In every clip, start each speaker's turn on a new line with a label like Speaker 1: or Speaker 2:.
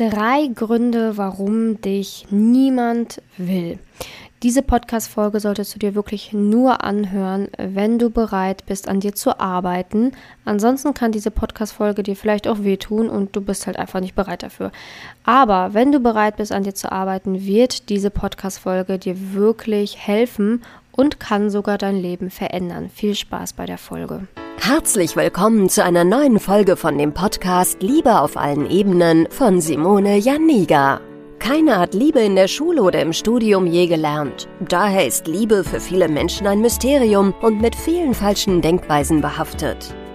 Speaker 1: Drei Gründe, warum dich niemand will. Diese Podcast-Folge solltest du dir wirklich nur anhören, wenn du bereit bist, an dir zu arbeiten. Ansonsten kann diese Podcast-Folge dir vielleicht auch wehtun und du bist halt einfach nicht bereit dafür. Aber wenn du bereit bist, an dir zu arbeiten, wird diese Podcast-Folge dir wirklich helfen und kann sogar dein Leben verändern. Viel Spaß bei der Folge.
Speaker 2: Herzlich willkommen zu einer neuen Folge von dem Podcast Liebe auf allen Ebenen von Simone Janiga. Keiner hat Liebe in der Schule oder im Studium je gelernt. Daher ist Liebe für viele Menschen ein Mysterium und mit vielen falschen Denkweisen behaftet.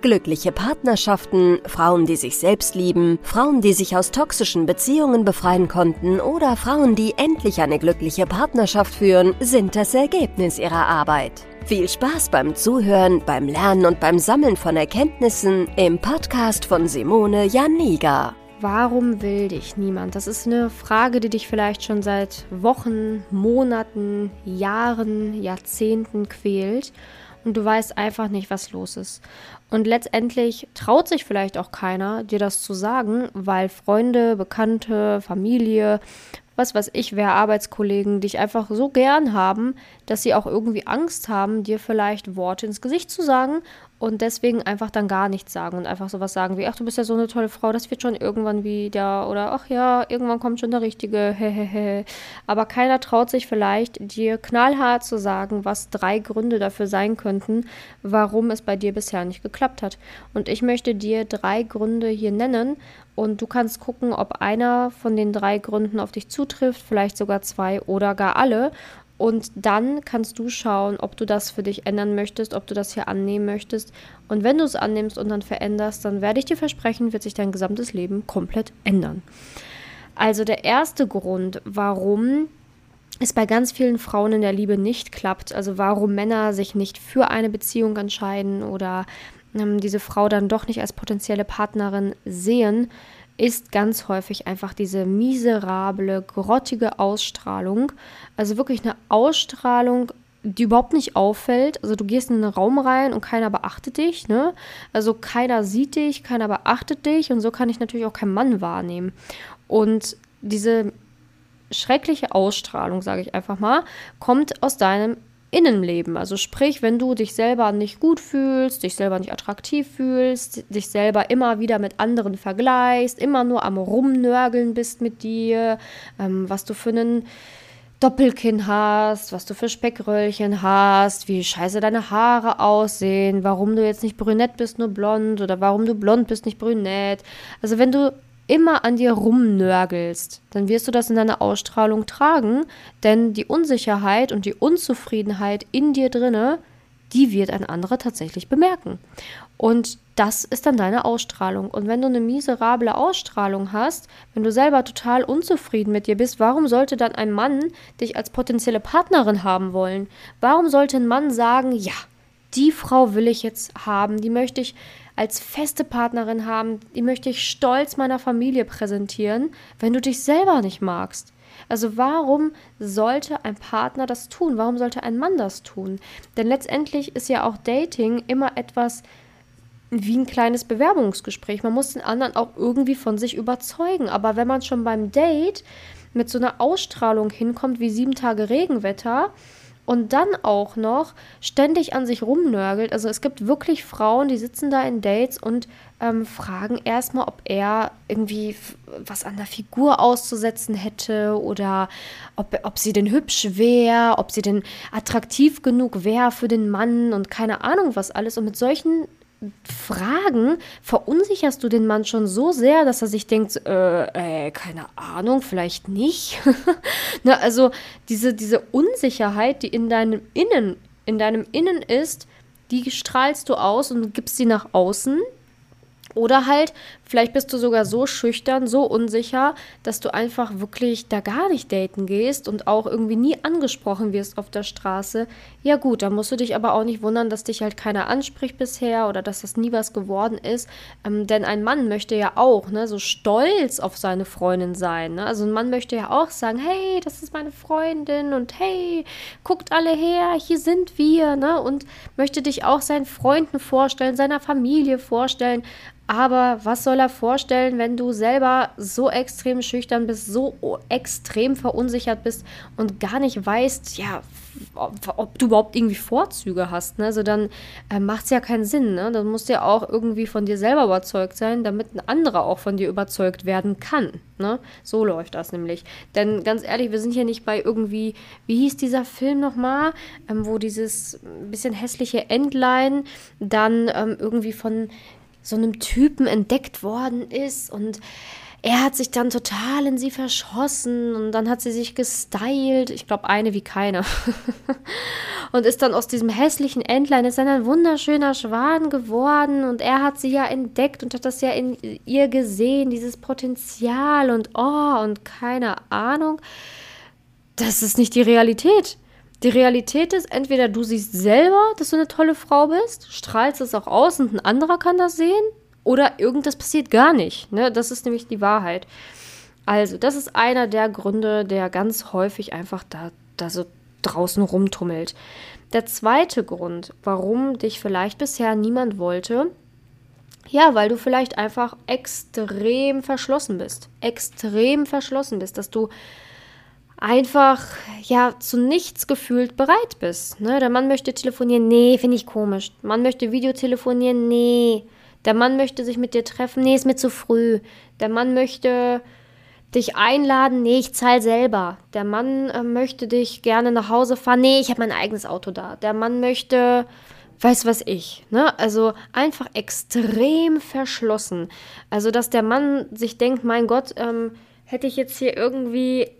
Speaker 2: Glückliche Partnerschaften, Frauen, die sich selbst lieben, Frauen, die sich aus toxischen Beziehungen befreien konnten oder Frauen, die endlich eine glückliche Partnerschaft führen, sind das Ergebnis ihrer Arbeit. Viel Spaß beim Zuhören, beim Lernen und beim Sammeln von Erkenntnissen im Podcast von Simone Janiga.
Speaker 1: Warum will dich niemand? Das ist eine Frage, die dich vielleicht schon seit Wochen, Monaten, Jahren, Jahrzehnten quält und du weißt einfach nicht, was los ist. Und letztendlich traut sich vielleicht auch keiner, dir das zu sagen, weil Freunde, Bekannte, Familie was weiß ich, wer Arbeitskollegen dich einfach so gern haben, dass sie auch irgendwie Angst haben, dir vielleicht Worte ins Gesicht zu sagen und deswegen einfach dann gar nichts sagen und einfach sowas sagen wie, ach, du bist ja so eine tolle Frau, das wird schon irgendwann wieder oder ach ja, irgendwann kommt schon der Richtige, hehehe. Aber keiner traut sich vielleicht, dir knallhart zu sagen, was drei Gründe dafür sein könnten, warum es bei dir bisher nicht geklappt hat. Und ich möchte dir drei Gründe hier nennen und du kannst gucken, ob einer von den drei Gründen auf dich zutrifft, vielleicht sogar zwei oder gar alle. Und dann kannst du schauen, ob du das für dich ändern möchtest, ob du das hier annehmen möchtest. Und wenn du es annimmst und dann veränderst, dann werde ich dir versprechen, wird sich dein gesamtes Leben komplett ändern. Also der erste Grund, warum es bei ganz vielen Frauen in der Liebe nicht klappt, also warum Männer sich nicht für eine Beziehung entscheiden oder ähm, diese Frau dann doch nicht als potenzielle Partnerin sehen, ist ganz häufig einfach diese miserable, grottige Ausstrahlung. Also wirklich eine Ausstrahlung, die überhaupt nicht auffällt. Also du gehst in einen Raum rein und keiner beachtet dich, ne? Also keiner sieht dich, keiner beachtet dich und so kann ich natürlich auch keinen Mann wahrnehmen. Und diese schreckliche Ausstrahlung, sage ich einfach mal, kommt aus deinem Innenleben. Also sprich, wenn du dich selber nicht gut fühlst, dich selber nicht attraktiv fühlst, dich selber immer wieder mit anderen vergleichst, immer nur am Rumnörgeln bist mit dir, ähm, was du für einen Doppelkinn hast, was du für Speckröllchen hast, wie scheiße deine Haare aussehen, warum du jetzt nicht brünett bist, nur blond oder warum du blond bist, nicht brünett. Also wenn du immer an dir rumnörgelst, dann wirst du das in deiner Ausstrahlung tragen, denn die Unsicherheit und die Unzufriedenheit in dir drinne, die wird ein anderer tatsächlich bemerken. Und das ist dann deine Ausstrahlung. Und wenn du eine miserable Ausstrahlung hast, wenn du selber total unzufrieden mit dir bist, warum sollte dann ein Mann dich als potenzielle Partnerin haben wollen? Warum sollte ein Mann sagen, ja, die Frau will ich jetzt haben, die möchte ich als feste Partnerin haben, die möchte ich stolz meiner Familie präsentieren, wenn du dich selber nicht magst. Also warum sollte ein Partner das tun? Warum sollte ein Mann das tun? Denn letztendlich ist ja auch Dating immer etwas wie ein kleines Bewerbungsgespräch. Man muss den anderen auch irgendwie von sich überzeugen. Aber wenn man schon beim Date mit so einer Ausstrahlung hinkommt wie sieben Tage Regenwetter, und dann auch noch ständig an sich rumnörgelt. Also es gibt wirklich Frauen, die sitzen da in Dates und ähm, fragen erstmal, ob er irgendwie was an der Figur auszusetzen hätte oder ob, ob sie denn hübsch wäre, ob sie denn attraktiv genug wäre für den Mann und keine Ahnung was alles. Und mit solchen Fragen verunsicherst du den Mann schon so sehr, dass er sich denkt, äh, äh keine Ahnung, vielleicht nicht. ne, also diese, diese Unsicherheit, die in deinem Innen, in deinem Innen ist, die strahlst du aus und gibst sie nach außen. Oder halt, Vielleicht bist du sogar so schüchtern, so unsicher, dass du einfach wirklich da gar nicht daten gehst und auch irgendwie nie angesprochen wirst auf der Straße. Ja gut, da musst du dich aber auch nicht wundern, dass dich halt keiner anspricht bisher oder dass das nie was geworden ist. Ähm, denn ein Mann möchte ja auch ne, so stolz auf seine Freundin sein. Ne? Also ein Mann möchte ja auch sagen, hey, das ist meine Freundin und hey, guckt alle her, hier sind wir. Ne? Und möchte dich auch seinen Freunden vorstellen, seiner Familie vorstellen. Aber was soll er vorstellen, wenn du selber so extrem schüchtern bist, so extrem verunsichert bist und gar nicht weißt, ja, ob, ob du überhaupt irgendwie Vorzüge hast? Ne? Also dann äh, macht es ja keinen Sinn. Ne? Dann musst du ja auch irgendwie von dir selber überzeugt sein, damit ein anderer auch von dir überzeugt werden kann. Ne? So läuft das nämlich. Denn ganz ehrlich, wir sind hier nicht bei irgendwie, wie hieß dieser Film nochmal, ähm, wo dieses bisschen hässliche Endline dann ähm, irgendwie von so einem Typen entdeckt worden ist und er hat sich dann total in sie verschossen und dann hat sie sich gestylt. Ich glaube, eine wie keine. und ist dann aus diesem hässlichen Entlein, ist dann ein wunderschöner Schwan geworden und er hat sie ja entdeckt und hat das ja in ihr gesehen, dieses Potenzial und oh und keine Ahnung. Das ist nicht die Realität. Die Realität ist, entweder du siehst selber, dass du eine tolle Frau bist, strahlst es auch aus und ein anderer kann das sehen, oder irgendwas passiert gar nicht. Ne? Das ist nämlich die Wahrheit. Also, das ist einer der Gründe, der ganz häufig einfach da, da so draußen rumtummelt. Der zweite Grund, warum dich vielleicht bisher niemand wollte, ja, weil du vielleicht einfach extrem verschlossen bist. Extrem verschlossen bist, dass du einfach ja zu nichts gefühlt bereit bist. Ne? Der Mann möchte telefonieren, nee, finde ich komisch. Der Mann möchte Videotelefonieren, nee. Der Mann möchte sich mit dir treffen, nee, ist mir zu früh. Der Mann möchte dich einladen, nee, ich zahle selber. Der Mann äh, möchte dich gerne nach Hause fahren, nee, ich habe mein eigenes Auto da. Der Mann möchte, weiß was ich, ne? Also einfach extrem verschlossen. Also, dass der Mann sich denkt, mein Gott, ähm, hätte ich jetzt hier irgendwie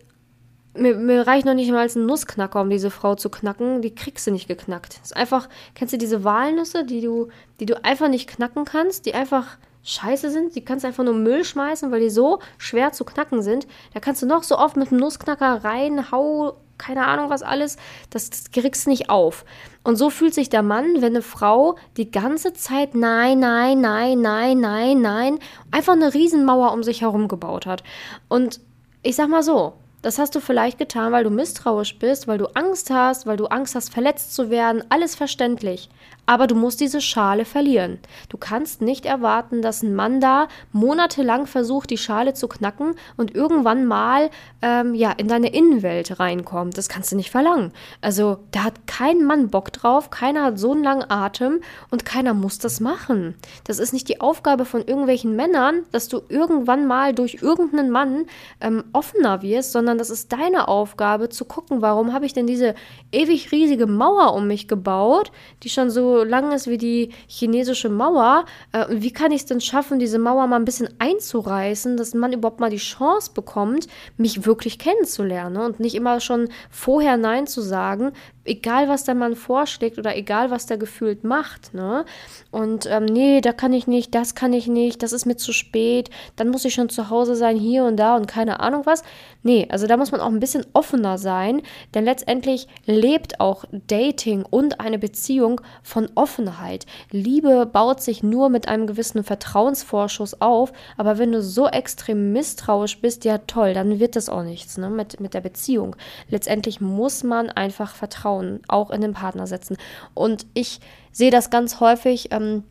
Speaker 1: mir, mir, reicht noch nicht mal ein Nussknacker, um diese Frau zu knacken. Die kriegst du nicht geknackt. Ist einfach, kennst du diese Walnüsse, die du, die du einfach nicht knacken kannst, die einfach scheiße sind? Die kannst du einfach nur Müll schmeißen, weil die so schwer zu knacken sind. Da kannst du noch so oft mit einem Nussknacker reinhau, keine Ahnung was alles, das, das kriegst du nicht auf. Und so fühlt sich der Mann, wenn eine Frau die ganze Zeit nein, nein, nein, nein, nein, nein, einfach eine Riesenmauer um sich herum gebaut hat. Und ich sag mal so, das hast du vielleicht getan, weil du misstrauisch bist, weil du Angst hast, weil du Angst hast, verletzt zu werden, alles verständlich. Aber du musst diese Schale verlieren. Du kannst nicht erwarten, dass ein Mann da monatelang versucht, die Schale zu knacken und irgendwann mal ähm, ja, in deine Innenwelt reinkommt. Das kannst du nicht verlangen. Also da hat kein Mann Bock drauf, keiner hat so einen langen Atem und keiner muss das machen. Das ist nicht die Aufgabe von irgendwelchen Männern, dass du irgendwann mal durch irgendeinen Mann ähm, offener wirst, sondern das ist deine Aufgabe zu gucken, warum habe ich denn diese ewig riesige Mauer um mich gebaut, die schon so lang ist wie die chinesische Mauer. Äh, wie kann ich es denn schaffen, diese Mauer mal ein bisschen einzureißen, dass man überhaupt mal die Chance bekommt, mich wirklich kennenzulernen und nicht immer schon vorher Nein zu sagen, egal was der Mann vorschlägt oder egal was der gefühlt macht. Ne? Und ähm, nee, da kann ich nicht, das kann ich nicht, das ist mir zu spät, dann muss ich schon zu Hause sein, hier und da und keine Ahnung was. Nee, also da muss man auch ein bisschen offener sein, denn letztendlich lebt auch Dating und eine Beziehung von Offenheit. Liebe baut sich nur mit einem gewissen Vertrauensvorschuss auf, aber wenn du so extrem misstrauisch bist, ja toll, dann wird das auch nichts ne, mit, mit der Beziehung. Letztendlich muss man einfach Vertrauen auch in den Partner setzen. Und ich sehe das ganz häufig. Ähm,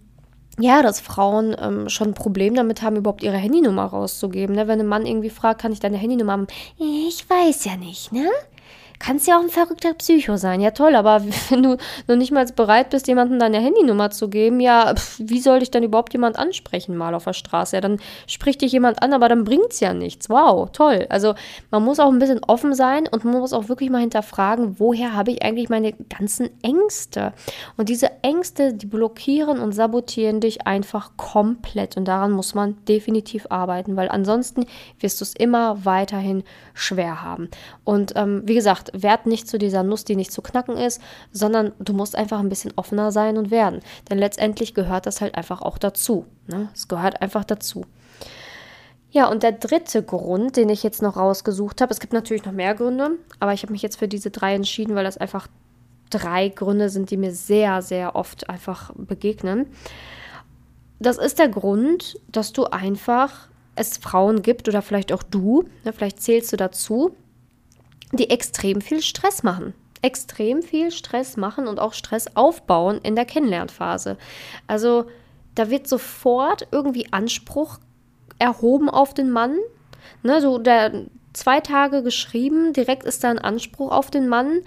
Speaker 1: ja, dass Frauen ähm, schon ein Problem damit haben, überhaupt ihre Handynummer rauszugeben. Ne? Wenn ein Mann irgendwie fragt, kann ich deine Handynummer haben? Ich weiß ja nicht, ne? Kannst ja auch ein verrückter Psycho sein. Ja, toll, aber wenn du noch nicht mal bereit bist, jemandem deine Handynummer zu geben, ja, pf, wie soll dich dann überhaupt jemand ansprechen mal auf der Straße? Ja, dann spricht dich jemand an, aber dann bringt's ja nichts. Wow, toll. Also man muss auch ein bisschen offen sein und man muss auch wirklich mal hinterfragen, woher habe ich eigentlich meine ganzen Ängste? Und diese Ängste, die blockieren und sabotieren dich einfach komplett. Und daran muss man definitiv arbeiten, weil ansonsten wirst du es immer weiterhin schwer haben. Und ähm, wie gesagt, werd nicht zu dieser Nuss, die nicht zu knacken ist, sondern du musst einfach ein bisschen offener sein und werden. Denn letztendlich gehört das halt einfach auch dazu. Ne? Es gehört einfach dazu. Ja, und der dritte Grund, den ich jetzt noch rausgesucht habe, es gibt natürlich noch mehr Gründe, aber ich habe mich jetzt für diese drei entschieden, weil das einfach drei Gründe sind, die mir sehr, sehr oft einfach begegnen. Das ist der Grund, dass du einfach es Frauen gibt oder vielleicht auch du, ne, vielleicht zählst du dazu, die extrem viel Stress machen. Extrem viel Stress machen und auch Stress aufbauen in der Kennenlernphase. Also da wird sofort irgendwie Anspruch erhoben auf den Mann. Ne, so der zwei Tage geschrieben, direkt ist da ein Anspruch auf den Mann.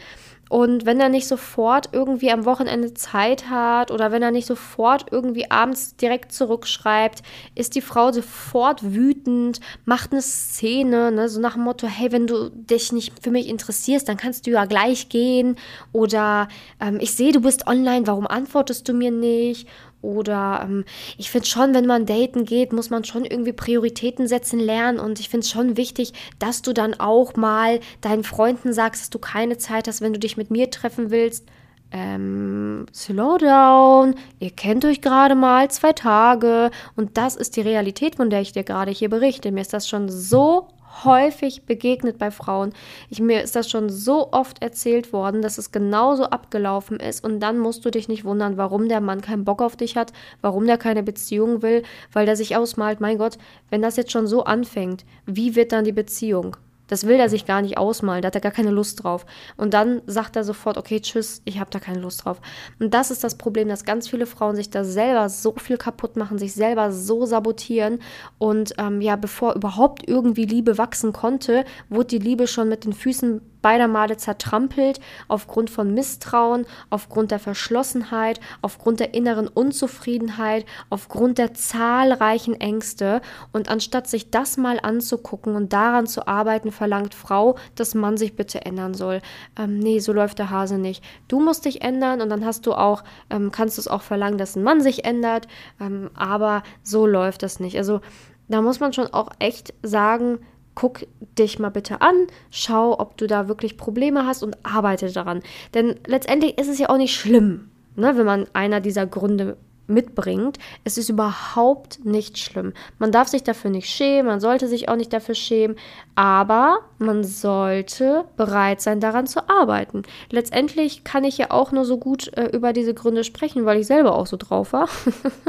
Speaker 1: Und wenn er nicht sofort irgendwie am Wochenende Zeit hat oder wenn er nicht sofort irgendwie abends direkt zurückschreibt, ist die Frau sofort wütend, macht eine Szene, ne, so nach dem Motto, hey, wenn du dich nicht für mich interessierst, dann kannst du ja gleich gehen. Oder ähm, ich sehe, du bist online, warum antwortest du mir nicht? Oder ähm, ich finde schon, wenn man daten geht, muss man schon irgendwie Prioritäten setzen lernen. Und ich finde es schon wichtig, dass du dann auch mal deinen Freunden sagst, dass du keine Zeit hast, wenn du dich mit mir treffen willst. Ähm, slow down, ihr kennt euch gerade mal zwei Tage und das ist die Realität, von der ich dir gerade hier berichte. Mir ist das schon so häufig begegnet bei Frauen. Ich, mir ist das schon so oft erzählt worden, dass es genauso abgelaufen ist. Und dann musst du dich nicht wundern, warum der Mann keinen Bock auf dich hat, warum der keine Beziehung will, weil der sich ausmalt, mein Gott, wenn das jetzt schon so anfängt, wie wird dann die Beziehung? Das will er sich gar nicht ausmalen, da hat er gar keine Lust drauf. Und dann sagt er sofort, okay, tschüss, ich habe da keine Lust drauf. Und das ist das Problem, dass ganz viele Frauen sich da selber so viel kaputt machen, sich selber so sabotieren. Und ähm, ja, bevor überhaupt irgendwie Liebe wachsen konnte, wurde die Liebe schon mit den Füßen beider Male zertrampelt aufgrund von Misstrauen, aufgrund der Verschlossenheit, aufgrund der inneren Unzufriedenheit, aufgrund der zahlreichen Ängste. Und anstatt sich das mal anzugucken und daran zu arbeiten, verlangt Frau, dass man sich bitte ändern soll. Ähm, nee, so läuft der Hase nicht. Du musst dich ändern und dann hast du auch, ähm, kannst du es auch verlangen, dass ein Mann sich ändert. Ähm, aber so läuft das nicht. Also da muss man schon auch echt sagen, guck dich mal bitte an, schau, ob du da wirklich Probleme hast und arbeite daran. Denn letztendlich ist es ja auch nicht schlimm, ne, wenn man einer dieser Gründe mitbringt. Es ist überhaupt nicht schlimm. Man darf sich dafür nicht schämen, man sollte sich auch nicht dafür schämen, aber man sollte bereit sein, daran zu arbeiten. Letztendlich kann ich ja auch nur so gut äh, über diese Gründe sprechen, weil ich selber auch so drauf war.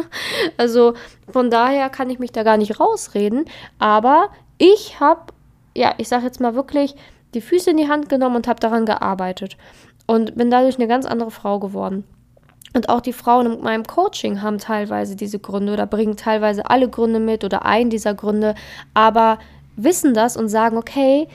Speaker 1: also von daher kann ich mich da gar nicht rausreden, aber ich habe, ja, ich sage jetzt mal wirklich, die Füße in die Hand genommen und habe daran gearbeitet und bin dadurch eine ganz andere Frau geworden. Und auch die Frauen in meinem Coaching haben teilweise diese Gründe oder bringen teilweise alle Gründe mit oder einen dieser Gründe, aber wissen das und sagen, okay,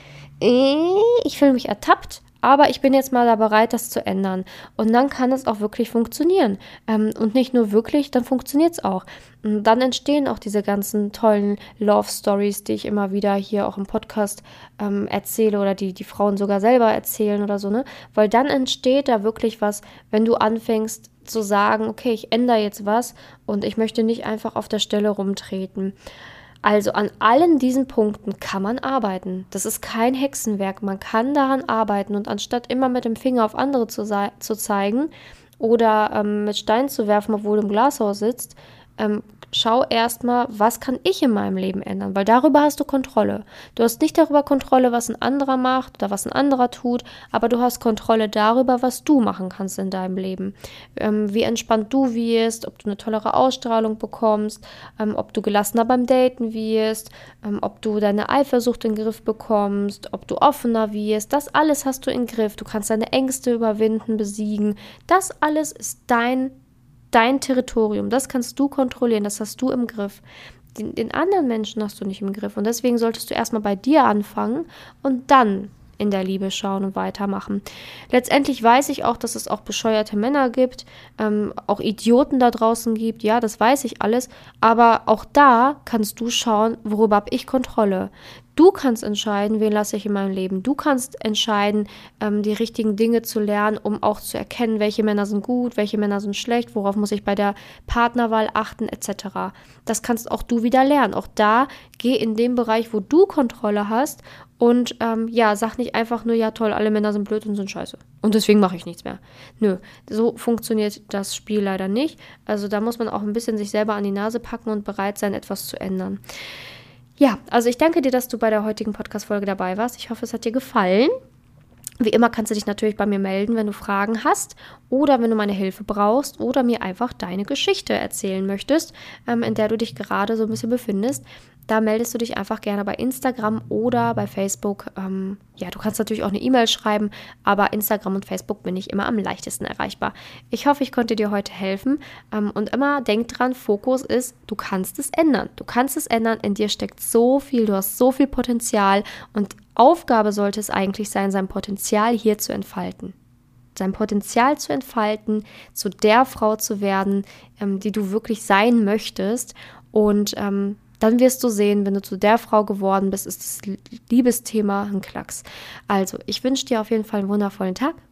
Speaker 1: äh, ich fühle mich ertappt, aber ich bin jetzt mal da bereit, das zu ändern. Und dann kann es auch wirklich funktionieren. Ähm, und nicht nur wirklich, dann funktioniert es auch. Und dann entstehen auch diese ganzen tollen Love Stories, die ich immer wieder hier auch im Podcast ähm, erzähle oder die die Frauen sogar selber erzählen oder so, ne? Weil dann entsteht da wirklich was, wenn du anfängst zu sagen, okay, ich ändere jetzt was und ich möchte nicht einfach auf der Stelle rumtreten. Also an allen diesen Punkten kann man arbeiten. Das ist kein Hexenwerk. Man kann daran arbeiten und anstatt immer mit dem Finger auf andere zu, zu zeigen oder ähm, mit Stein zu werfen, obwohl du im Glashaus sitzt, ähm, schau erstmal, was kann ich in meinem Leben ändern, weil darüber hast du Kontrolle. Du hast nicht darüber Kontrolle, was ein anderer macht oder was ein anderer tut, aber du hast Kontrolle darüber, was du machen kannst in deinem Leben. Ähm, wie entspannt du wirst, ob du eine tollere Ausstrahlung bekommst, ähm, ob du gelassener beim Daten wirst, ähm, ob du deine Eifersucht in den Griff bekommst, ob du offener wirst. Das alles hast du in den Griff. Du kannst deine Ängste überwinden, besiegen. Das alles ist dein dein Territorium, das kannst du kontrollieren, das hast du im Griff. Den, den anderen Menschen hast du nicht im Griff. Und deswegen solltest du erstmal bei dir anfangen und dann in der Liebe schauen und weitermachen. Letztendlich weiß ich auch, dass es auch bescheuerte Männer gibt, ähm, auch Idioten da draußen gibt, ja, das weiß ich alles, aber auch da kannst du schauen, worüber habe ich Kontrolle. Du kannst entscheiden, wen lasse ich in meinem Leben. Du kannst entscheiden, ähm, die richtigen Dinge zu lernen, um auch zu erkennen, welche Männer sind gut, welche Männer sind schlecht, worauf muss ich bei der Partnerwahl achten, etc. Das kannst auch du wieder lernen. Auch da geh in den Bereich, wo du Kontrolle hast und ähm, ja, sag nicht einfach nur, ja toll, alle Männer sind blöd und sind scheiße. Und deswegen mache ich nichts mehr. Nö, so funktioniert das Spiel leider nicht. Also da muss man auch ein bisschen sich selber an die Nase packen und bereit sein, etwas zu ändern. Ja, also ich danke dir, dass du bei der heutigen Podcast-Folge dabei warst. Ich hoffe, es hat dir gefallen. Wie immer kannst du dich natürlich bei mir melden, wenn du Fragen hast oder wenn du meine Hilfe brauchst oder mir einfach deine Geschichte erzählen möchtest, ähm, in der du dich gerade so ein bisschen befindest. Da meldest du dich einfach gerne bei Instagram oder bei Facebook. Ähm, ja, du kannst natürlich auch eine E-Mail schreiben, aber Instagram und Facebook bin ich immer am leichtesten erreichbar. Ich hoffe, ich konnte dir heute helfen. Ähm, und immer denk dran, Fokus ist, du kannst es ändern. Du kannst es ändern. In dir steckt so viel, du hast so viel Potenzial und Aufgabe sollte es eigentlich sein, sein Potenzial hier zu entfalten sein Potenzial zu entfalten, zu der Frau zu werden, ähm, die du wirklich sein möchtest. Und ähm, dann wirst du sehen, wenn du zu der Frau geworden bist, ist das Liebesthema ein Klacks. Also, ich wünsche dir auf jeden Fall einen wundervollen Tag